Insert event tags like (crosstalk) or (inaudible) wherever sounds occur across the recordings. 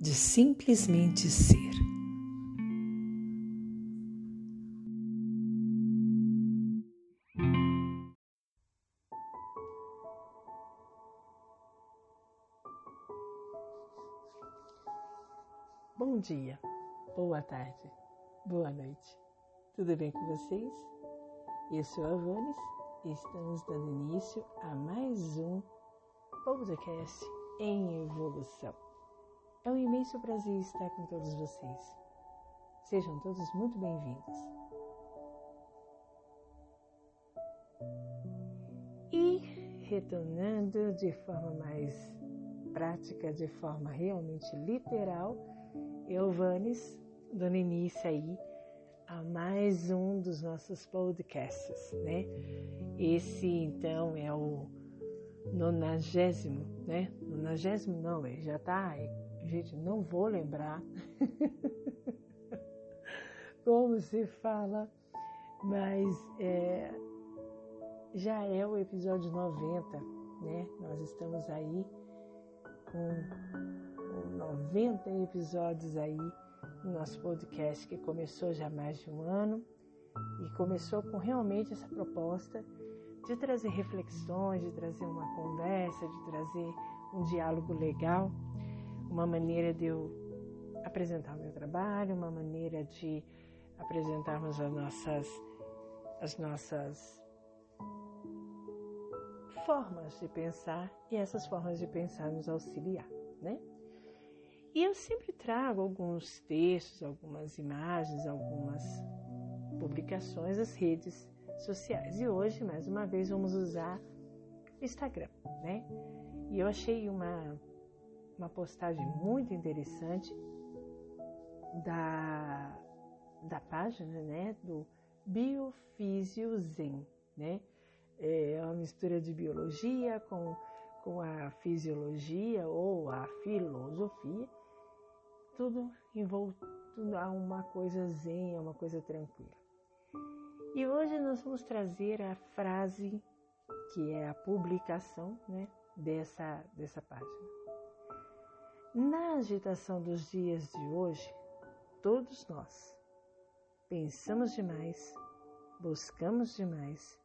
de simplesmente ser. Bom dia, boa tarde, boa noite. Tudo bem com vocês? Eu sou a Vanes e estamos dando início a mais um podcast em evolução. É um imenso prazer estar com todos vocês. Sejam todos muito bem-vindos. E retornando de forma mais prática, de forma realmente literal, eu, Vanes, dando início aí a mais um dos nossos podcasts, né? Esse então é o nonagésimo, né? Nonagésimo não, já tá Gente, não vou lembrar (laughs) como se fala, mas é, já é o episódio 90, né? Nós estamos aí com 90 episódios aí no nosso podcast que começou já há mais de um ano e começou com realmente essa proposta de trazer reflexões, de trazer uma conversa, de trazer um diálogo legal uma maneira de eu apresentar o meu trabalho, uma maneira de apresentarmos as nossas, as nossas formas de pensar e essas formas de pensar nos auxiliar, né? E eu sempre trago alguns textos, algumas imagens, algumas publicações das redes sociais. E hoje, mais uma vez, vamos usar o Instagram, né? E eu achei uma uma postagem muito interessante da, da página né, do Biofísio Zen. Né? É uma mistura de biologia com, com a fisiologia ou a filosofia, tudo envolto a uma coisa zen, a uma coisa tranquila. E hoje nós vamos trazer a frase que é a publicação né, dessa, dessa página. Na agitação dos dias de hoje, todos nós pensamos demais, buscamos demais,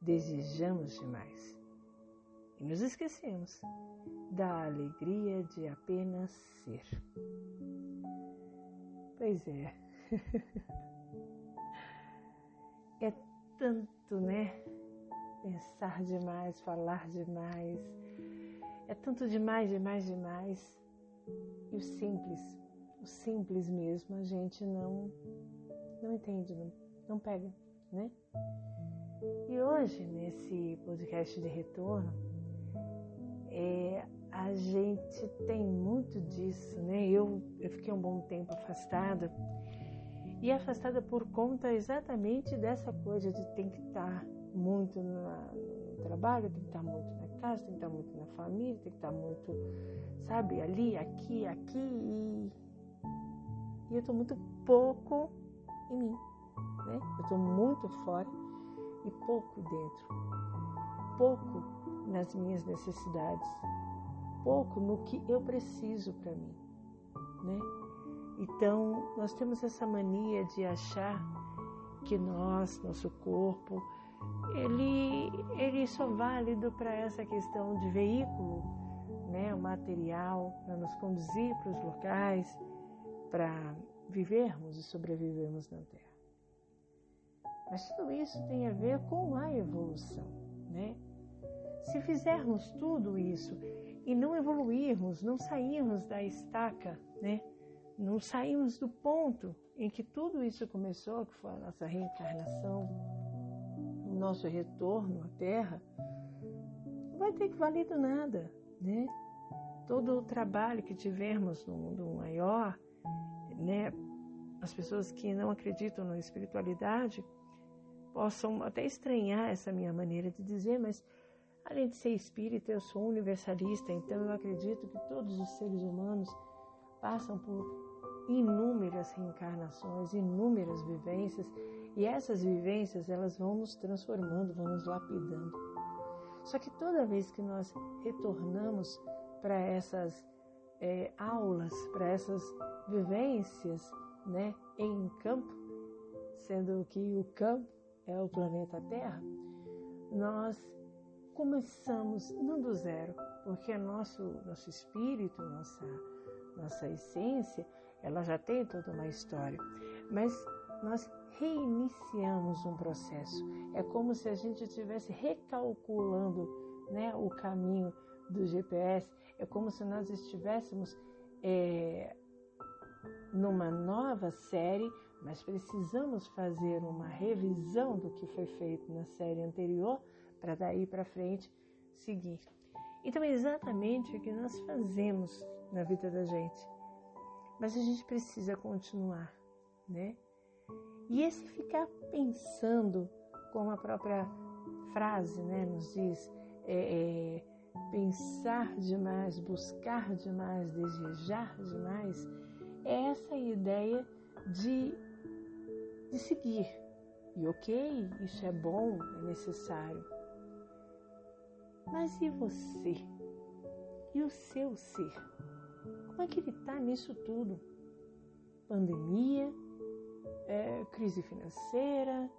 desejamos demais e nos esquecemos da alegria de apenas ser. Pois é. (laughs) é tanto, né? Pensar demais, falar demais. É tanto demais, demais, demais e o simples, o simples mesmo, a gente não, não entende, não, não pega, né? E hoje, nesse podcast de retorno, é, a gente tem muito disso, né? Eu, eu fiquei um bom tempo afastada e afastada por conta exatamente dessa coisa de tem que estar muito na, no trabalho, tem que estar muito na casa, tem que estar muito na família, tem que estar muito, sabe, ali, aqui, aqui e, e eu estou muito pouco em mim, né? Eu estou muito fora e pouco dentro, pouco nas minhas necessidades, pouco no que eu preciso para mim, né? Então, nós temos essa mania de achar que nós, nosso corpo, ele, ele só válido para essa questão de veículo, né, o material, para nos conduzir para os locais, para vivermos e sobrevivermos na Terra. Mas tudo isso tem a ver com a evolução, né? Se fizermos tudo isso e não evoluirmos, não sairmos da estaca, né? Não sairmos do ponto em que tudo isso começou, que foi a nossa reencarnação, nosso retorno à Terra, não vai ter que valido nada, né? Todo o trabalho que tivermos no mundo maior né, as pessoas que não acreditam na espiritualidade possam até estranhar essa minha maneira de dizer, mas além de ser espírita, eu sou universalista, então eu acredito que todos os seres humanos passam por inúmeras reencarnações, inúmeras vivências, e essas vivências elas vão nos transformando, vão nos lapidando. Só que toda vez que nós retornamos para essas é, aulas, para essas vivências, né, em campo, sendo que o campo é o planeta Terra, nós começamos não do zero, porque nosso nosso espírito, nossa nossa essência, ela já tem toda uma história, mas nós reiniciamos um processo. É como se a gente estivesse recalculando né, o caminho do GPS, é como se nós estivéssemos é, numa nova série, mas precisamos fazer uma revisão do que foi feito na série anterior para daí para frente seguir. Então é exatamente o que nós fazemos na vida da gente. Mas a gente precisa continuar, né? E esse ficar pensando, como a própria frase né, nos diz, é, é, pensar demais, buscar demais, desejar demais, é essa ideia de, de seguir. E ok, isso é bom, é necessário. Mas e você? E o seu ser? Como é que ele está nisso tudo? Pandemia, é, crise financeira,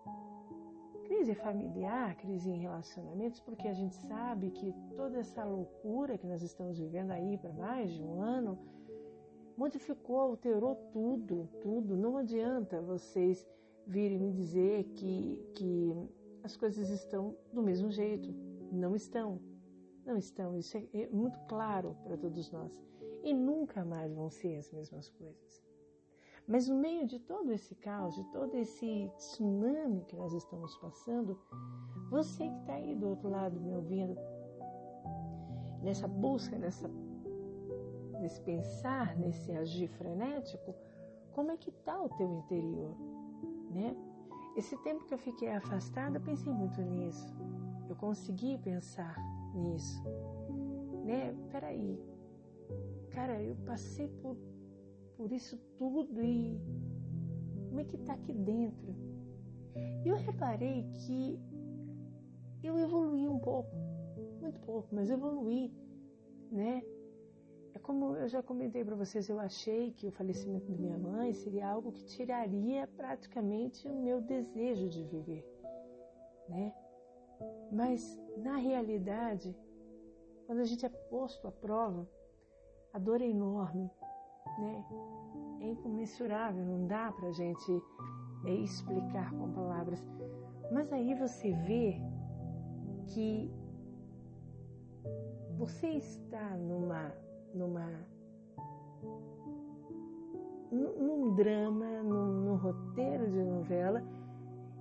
crise familiar, crise em relacionamentos, porque a gente sabe que toda essa loucura que nós estamos vivendo aí para mais de um ano modificou, alterou tudo, tudo. Não adianta vocês virem me dizer que, que as coisas estão do mesmo jeito. Não estão. Não estão. Isso é, é muito claro para todos nós. E nunca mais vão ser as mesmas coisas. Mas no meio de todo esse caos, de todo esse tsunami que nós estamos passando, você que está aí do outro lado me ouvindo, nessa busca, nessa, nesse pensar, nesse agir frenético, como é que está o teu interior, né? Esse tempo que eu fiquei afastada, pensei muito nisso. Eu consegui pensar nisso, né? Peraí, cara, eu passei por por isso tudo e como é que está aqui dentro? E eu reparei que eu evoluí um pouco, muito pouco, mas evoluí, né? É como eu já comentei para vocês, eu achei que o falecimento da minha mãe seria algo que tiraria praticamente o meu desejo de viver, né? Mas na realidade, quando a gente é posto à prova, a dor é enorme, né? É incomensurável, não dá para a gente é, explicar com palavras. Mas aí você vê que você está numa, numa, num drama, num, num roteiro de novela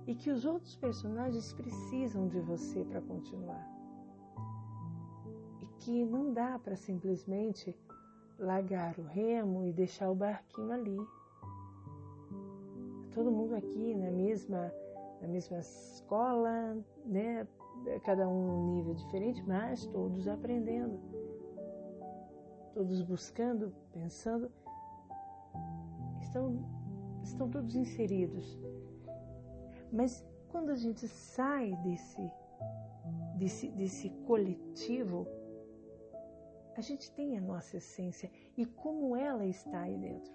e que os outros personagens precisam de você para continuar. E que não dá para simplesmente largar o remo e deixar o barquinho ali. Todo mundo aqui na mesma, na mesma escola, né? Cada um um nível diferente, mas todos aprendendo, todos buscando, pensando, estão, estão todos inseridos. Mas quando a gente sai desse, desse, desse coletivo, a gente tem a nossa essência e como ela está aí dentro.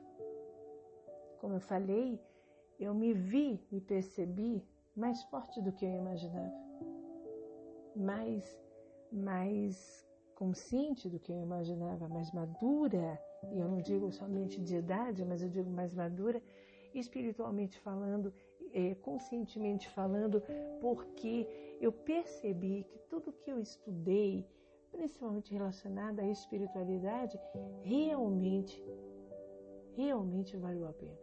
Como eu falei, eu me vi, me percebi mais forte do que eu imaginava, mais, mais consciente do que eu imaginava, mais madura, e eu não digo somente de idade, mas eu digo mais madura, espiritualmente falando, é, conscientemente falando, porque eu percebi que tudo que eu estudei, principalmente relacionada à espiritualidade, realmente, realmente valeu a pena.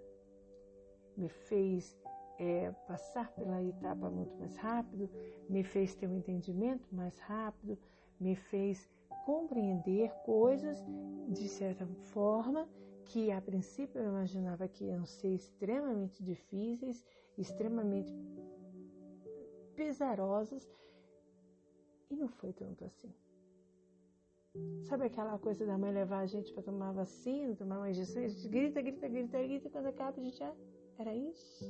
Me fez é, passar pela etapa muito mais rápido, me fez ter um entendimento mais rápido, me fez compreender coisas de certa forma que a princípio eu imaginava que iam ser extremamente difíceis, extremamente pesarosas, e não foi tanto assim. Sabe aquela coisa da mãe levar a gente para tomar vacina, tomar uma injeção, a gente grita, grita, grita, grita, quando acaba a gente já. Era isso?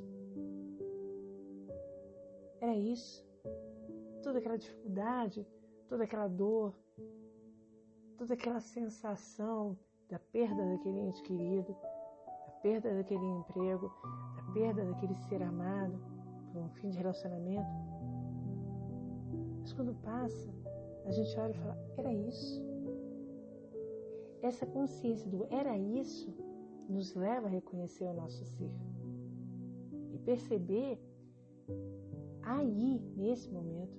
Era isso? Toda aquela dificuldade, toda aquela dor, toda aquela sensação da perda daquele ente querido, da perda daquele emprego, perda daquele ser amado por um fim de relacionamento. Mas quando passa, a gente olha e fala: era isso. Essa consciência do era isso nos leva a reconhecer o nosso ser e perceber aí, nesse momento,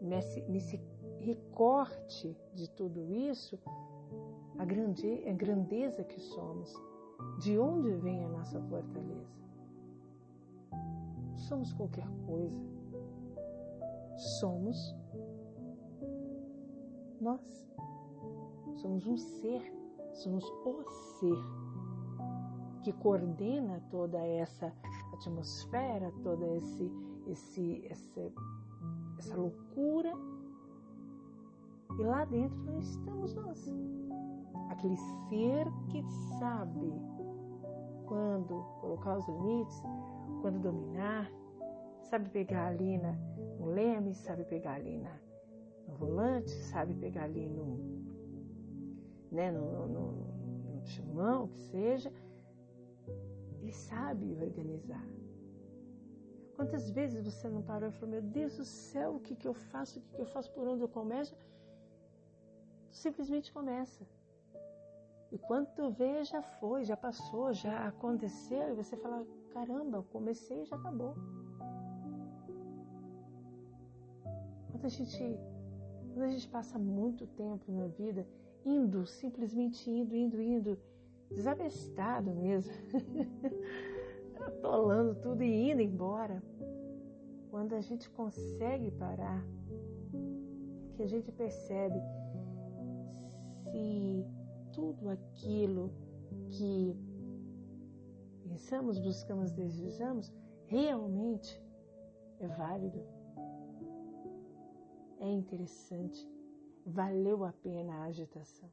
nesse, nesse recorte de tudo isso, a, grande, a grandeza que somos, de onde vem a nossa fortaleza. Somos qualquer coisa, somos nós. Somos um ser, somos o ser que coordena toda essa atmosfera, toda esse, esse, essa, essa loucura. E lá dentro nós estamos nós. Aquele ser que sabe quando colocar os limites, quando dominar, sabe pegar ali na, no leme, sabe pegar ali na, no volante, sabe pegar ali no, né, no, no, no timão, que seja. Ele sabe organizar. Quantas vezes você não parou e falou: Meu Deus do céu, o que, que eu faço? O que, que eu faço? Por onde eu começo? Simplesmente começa. E quando tu vê, já foi, já passou, já aconteceu, e você fala: Caramba, eu comecei e já acabou. Quando a gente quando a gente passa muito tempo na vida indo, simplesmente indo, indo, indo, desabestado mesmo, (laughs) atolando tudo e indo embora. Quando a gente consegue parar, que a gente percebe se tudo aquilo que pensamos, buscamos, desejamos, realmente é válido é interessante, valeu a pena a agitação.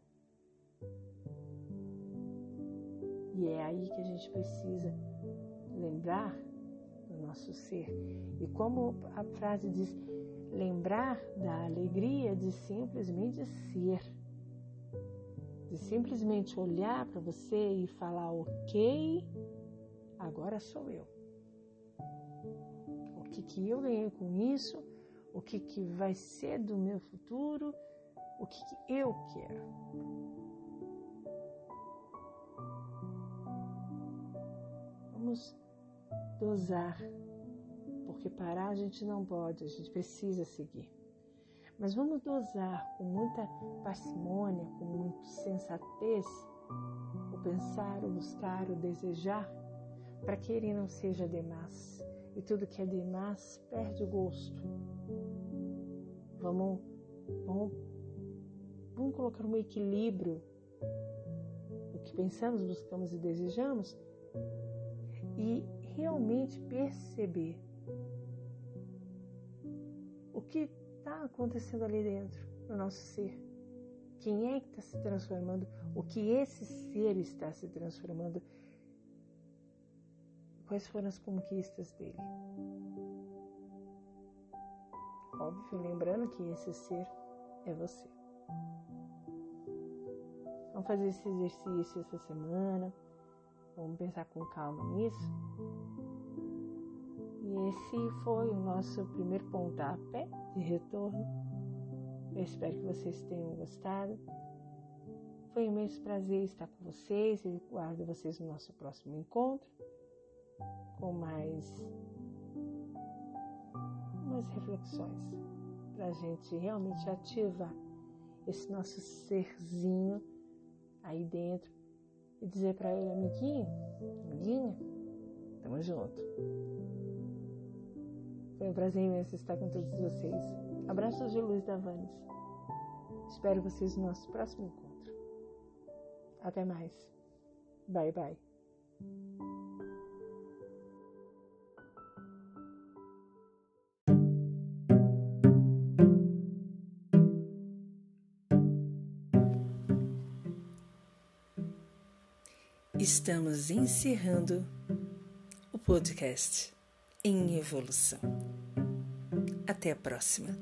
E é aí que a gente precisa lembrar do nosso ser. E como a frase diz, lembrar da alegria de simplesmente ser, de simplesmente olhar para você e falar: ok, agora sou eu. O que, que eu ganhei com isso? o que, que vai ser do meu futuro, o que, que eu quero. Vamos dosar, porque parar a gente não pode, a gente precisa seguir. Mas vamos dosar com muita parcimônia, com muita sensatez, o pensar, o buscar, o desejar, para que ele não seja demais. E tudo que é demais perde o gosto. Vamos, vamos, vamos colocar um equilíbrio no que pensamos, buscamos e desejamos e realmente perceber o que está acontecendo ali dentro no nosso ser. Quem é que está se transformando? O que esse ser está se transformando? Quais foram as conquistas dele? Óbvio, lembrando que esse ser é você. Vamos fazer esse exercício essa semana. Vamos pensar com calma nisso. E esse foi o nosso primeiro pontapé de retorno. Eu espero que vocês tenham gostado. Foi um imenso prazer estar com vocês e guardo vocês no nosso próximo encontro com mais umas reflexões para a gente realmente ativar esse nosso serzinho aí dentro e dizer para ele, amiguinho, amiguinha, tamo junto. Foi um prazer imenso estar com todos vocês. Abraços de luz da Vannes. Espero vocês no nosso próximo encontro. Até mais. Bye bye. Estamos encerrando o podcast em evolução. Até a próxima!